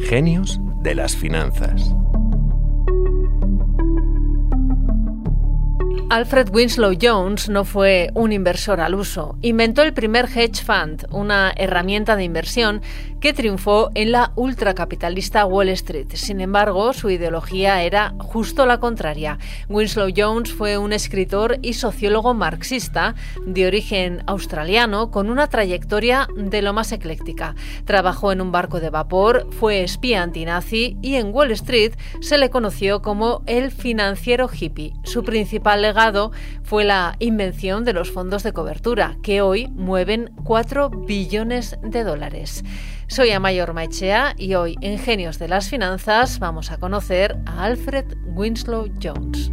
Genios de las finanzas. Alfred Winslow Jones no fue un inversor al uso. Inventó el primer hedge fund, una herramienta de inversión que triunfó en la ultracapitalista Wall Street. Sin embargo, su ideología era justo la contraria. Winslow Jones fue un escritor y sociólogo marxista de origen australiano con una trayectoria de lo más ecléctica. Trabajó en un barco de vapor, fue espía antinazi y en Wall Street se le conoció como el financiero hippie. Su principal legado fue la invención de los fondos de cobertura, que hoy mueven 4 billones de dólares. Soy Amayor Maichea y hoy en Genios de las Finanzas vamos a conocer a Alfred Winslow Jones.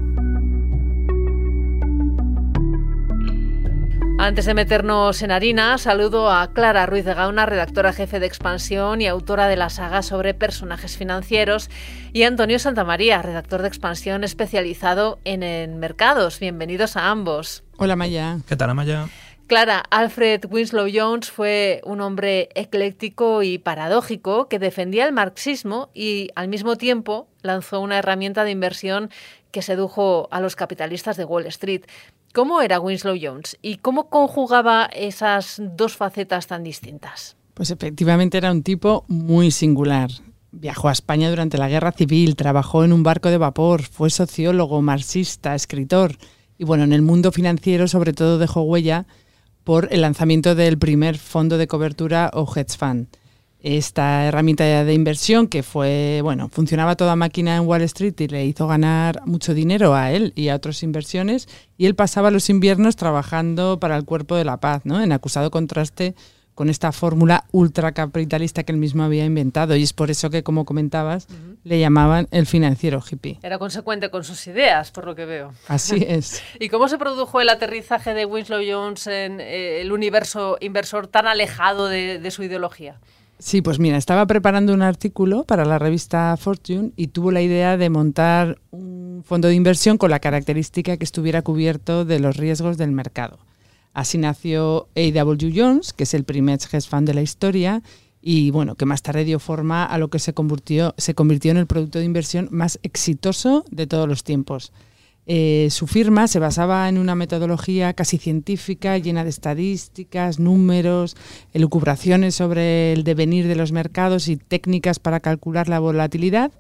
Antes de meternos en harina, saludo a Clara Ruiz de Gauna, redactora jefe de Expansión y autora de la saga sobre personajes financieros, y Antonio Santamaría, redactor de Expansión especializado en, mercados. Bienvenidos a ambos. Hola Maya. ¿Qué tal, Maya? Clara, Alfred Winslow Jones fue un hombre ecléctico y paradójico que defendía el marxismo y al mismo tiempo lanzó una herramienta de inversión que sedujo a los capitalistas de Wall Street. ¿Cómo era Winslow Jones y cómo conjugaba esas dos facetas tan distintas? Pues efectivamente era un tipo muy singular. Viajó a España durante la Guerra Civil, trabajó en un barco de vapor, fue sociólogo, marxista, escritor y bueno, en el mundo financiero sobre todo dejó huella por el lanzamiento del primer fondo de cobertura o hedge fund. Esta herramienta de inversión que fue, bueno, funcionaba toda máquina en Wall Street y le hizo ganar mucho dinero a él y a otras inversiones y él pasaba los inviernos trabajando para el cuerpo de la paz, ¿no? En acusado contraste con esta fórmula ultracapitalista que él mismo había inventado. Y es por eso que, como comentabas, le llamaban el financiero hippie. Era consecuente con sus ideas, por lo que veo. Así es. ¿Y cómo se produjo el aterrizaje de Winslow Jones en eh, el universo inversor tan alejado de, su ideología? Sí, pues mira, estaba preparando un artículo para la revista Fortune y tuvo la idea de montar un fondo de inversión con la característica que estuviera cubierto de los riesgos del mercado. Así nació A.W. Jones, que es el primer hedge fund de la historia y bueno, que más tarde dio forma a lo que se convirtió, se convirtió en el producto de inversión más exitoso de todos los tiempos. Eh, su firma se basaba en una metodología casi científica, llena de estadísticas, números, elucubraciones sobre el devenir de los mercados y técnicas para calcular la volatilidad.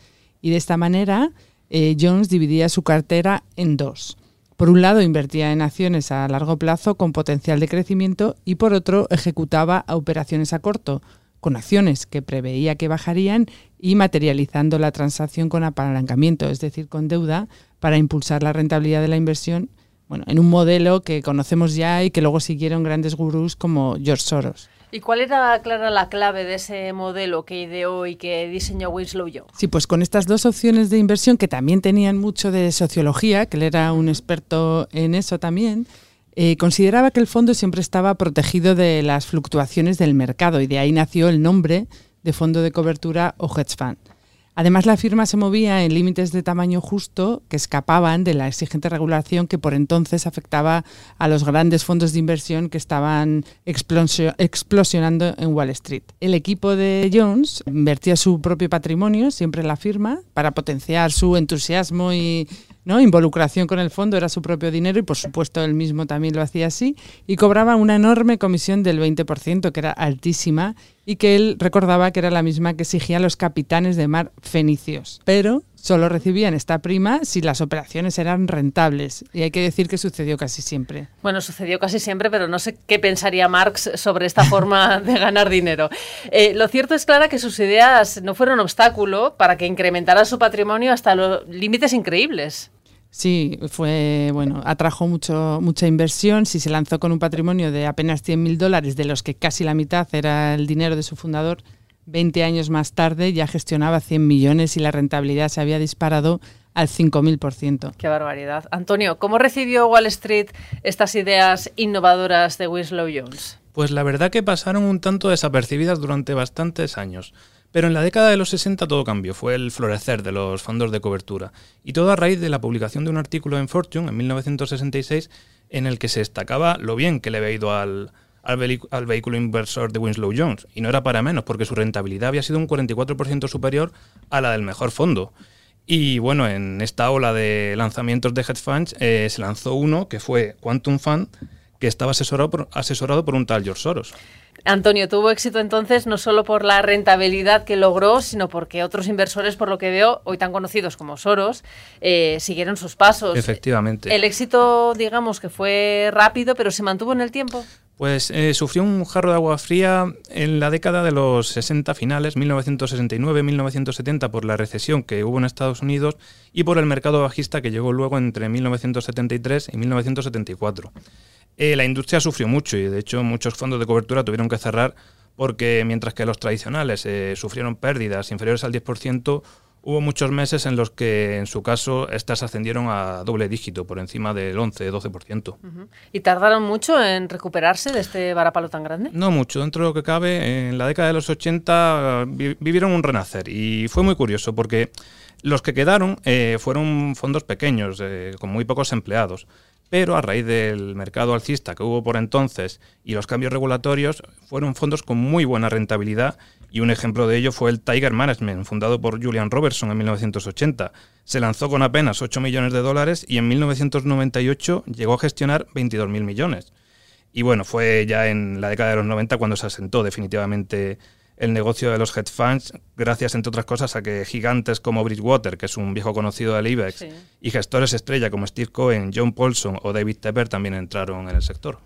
Y de esta manera, eh, Jones dividía su cartera en dos. Por un lado, invertía en acciones a largo plazo con potencial de crecimiento y por otro, ejecutaba operaciones a corto, con acciones que preveía que bajarían y materializando la transacción con apalancamiento, es decir, con deuda, para impulsar la rentabilidad de la inversión, bueno, en un modelo que conocemos ya y que luego siguieron grandes gurús como George Soros. ¿Y cuál era, Clara, la clave de ese modelo que ideó y que diseñó Winslow Jones? Sí, pues con estas dos opciones de inversión que también tenían mucho de sociología, que él era un experto en eso también, eh, consideraba que el fondo siempre estaba protegido de las fluctuaciones del mercado y de ahí nació el nombre de fondo de cobertura o hedge fund. Además, la firma se movía en límites de tamaño justo que escapaban de la exigente regulación que por entonces afectaba a los grandes fondos de inversión que estaban explosionando en Wall Street. El equipo de Jones invertía su propio patrimonio, siempre en la firma, para potenciar su entusiasmo y ¿no? involucración con el fondo, era su propio dinero y por supuesto él mismo también lo hacía así, y cobraba una enorme comisión del 20%, que era altísima, y que él recordaba que era la misma que exigían los capitanes de mar fenicios. Pero solo recibían esta prima si las operaciones eran rentables. Y hay que decir que sucedió casi siempre. Bueno, sucedió casi siempre, pero no sé qué pensaría Marx sobre esta forma de ganar dinero. Eh, lo cierto es, Clara, que sus ideas no fueron obstáculo para que incrementara su patrimonio hasta los límites increíbles. Sí, fue, bueno, atrajo mucho, mucha inversión. Si se lanzó con un patrimonio de apenas 100.000 dólares, de los que casi la mitad era el dinero de su fundador, 20 años más tarde ya gestionaba 100 millones y la rentabilidad se había disparado al 5.000%. Qué barbaridad. Antonio, ¿cómo recibió Wall Street estas ideas innovadoras de Winslow Jones? Pues la verdad que pasaron un tanto desapercibidas durante bastantes años. Pero en la década de los 60 todo cambió, fue el florecer de los fondos de cobertura, y todo a raíz de la publicación de un artículo en Fortune en 1966 en el que se destacaba lo bien que le había ido al, vehículo inversor de Winslow Jones. Y no era para menos, porque su rentabilidad había sido un 44% superior a la del mejor fondo. Y bueno, en esta ola de lanzamientos de hedge funds eh, se lanzó uno que fue Quantum Fund, que estaba asesorado por, asesorado por un tal George Soros. Antonio, tuvo éxito entonces no solo por la rentabilidad que logró, sino porque otros inversores, por lo que veo, hoy tan conocidos como Soros, eh, siguieron sus pasos. Efectivamente. El éxito, digamos que fue rápido, pero se mantuvo en el tiempo. Pues eh, sufrió un jarro de agua fría en la década de los 60 finales, 1969-1970, por la recesión que hubo en Estados Unidos y por el mercado bajista que llegó luego entre 1973 y 1974. Eh, la industria sufrió mucho y de hecho muchos fondos de cobertura tuvieron que cerrar porque mientras que los tradicionales eh, sufrieron pérdidas inferiores al 10%, Hubo muchos meses en los que, en su caso, estas ascendieron a doble dígito, por encima del 11-12%. ¿Y tardaron mucho en recuperarse de este varapalo tan grande? No mucho. Dentro de lo que cabe, en la década de los 80 vivieron un renacer. Y fue muy curioso porque los que quedaron eh, fueron fondos pequeños, eh, con muy pocos empleados pero a raíz del mercado alcista que hubo por entonces y los cambios regulatorios, fueron fondos con muy buena rentabilidad y un ejemplo de ello fue el Tiger Management, fundado por Julian Robertson en 1980. Se lanzó con apenas 8 millones de dólares y en 1998 llegó a gestionar 22.000 millones. Y bueno, fue ya en la década de los 90 cuando se asentó definitivamente el negocio de los hedge funds, gracias, entre otras cosas, a que gigantes como Bridgewater, que es un viejo conocido del IBEX, y gestores estrella como Steve Cohen, John Paulson o David Tepper también entraron en el sector.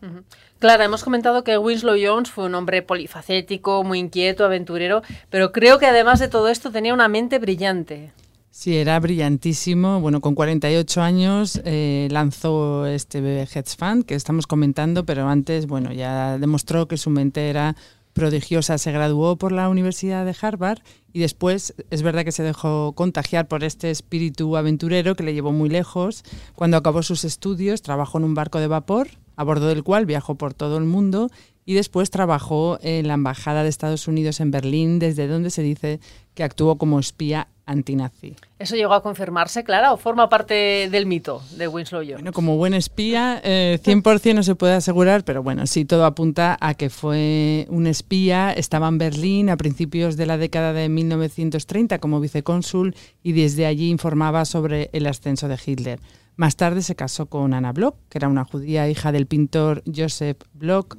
Claro, hemos comentado que Winslow Jones fue un hombre polifacético, muy inquieto, aventurero, pero creo que además de todo esto tenía una mente brillante. Sí, era brillantísimo. Bueno, con 48 años eh, lanzó este hedge fund que estamos comentando, pero antes, bueno, ya demostró que su mente era prodigiosa. Se graduó por la Universidad de Harvard y después es verdad que se dejó contagiar por este espíritu aventurero que le llevó muy lejos. Cuando acabó sus estudios, trabajó en un barco de vapor, a bordo del cual viajó por todo el mundo y después trabajó en la Embajada de Estados Unidos en Berlín, desde donde se dice que actuó como espía antinazi. ¿Eso llegó a confirmarse, Clara, o forma parte del mito de Winslow Jones? Bueno, como buen espía, 100% eh, no se puede asegurar, pero bueno, sí, todo apunta a que fue un espía, estaba en Berlín a principios de la década de 1930 como vicecónsul y desde allí informaba sobre el ascenso de Hitler. Más tarde se casó con Anna Bloch, que era una judía hija del pintor Joseph Bloch,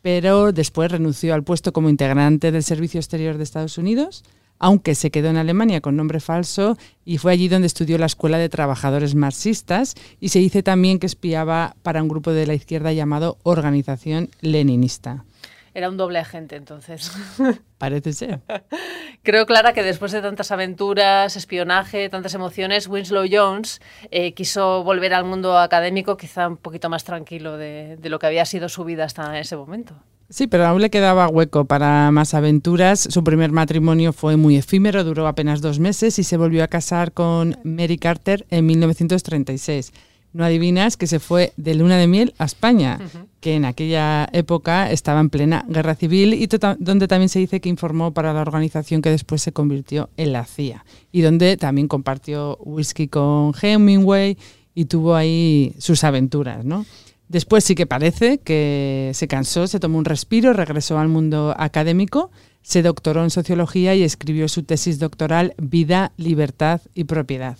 pero después renunció al puesto como integrante del Servicio Exterior de Estados Unidos, aunque se quedó en Alemania con nombre falso y fue allí donde estudió la Escuela de Trabajadores Marxistas y se dice también que espiaba para un grupo de la izquierda llamado Organización Leninista. Era un doble agente entonces. Parece ser. Creo, Clara, que después de tantas aventuras, espionaje, tantas emociones, Winslow Jones eh, quiso volver al mundo académico quizá un poquito más tranquilo de, de lo que había sido su vida hasta ese momento. Sí, pero aún le quedaba hueco para más aventuras. Su primer matrimonio fue muy efímero, duró apenas dos meses y se volvió a casar con Mary Carter en 1936 no adivinas que se fue de luna de miel a España, que en aquella época estaba en plena guerra civil y donde también se dice que informó para la organización que después se convirtió en la CIA y donde también compartió whisky con Hemingway y tuvo ahí sus aventuras, ¿no? Después sí que parece que se cansó, se tomó un respiro, regresó al mundo académico, se doctoró en sociología y escribió su tesis doctoral Vida, Libertad y Propiedad.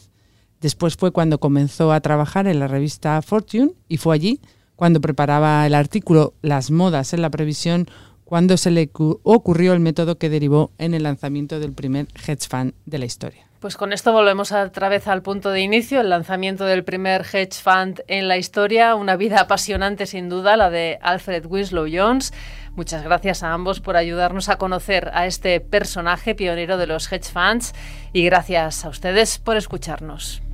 Después fue cuando comenzó a trabajar en la revista Fortune y fue allí cuando preparaba el artículo Las modas en la previsión cuando se le ocurrió el método que derivó en el lanzamiento del primer hedge fund de la historia. Pues con esto volvemos otra vez al punto de inicio, el lanzamiento del primer hedge fund en la historia, una vida apasionante sin duda, la de Alfred Winslow Jones. Muchas gracias a ambos por ayudarnos a conocer a este personaje pionero de los hedge funds y gracias a ustedes por escucharnos.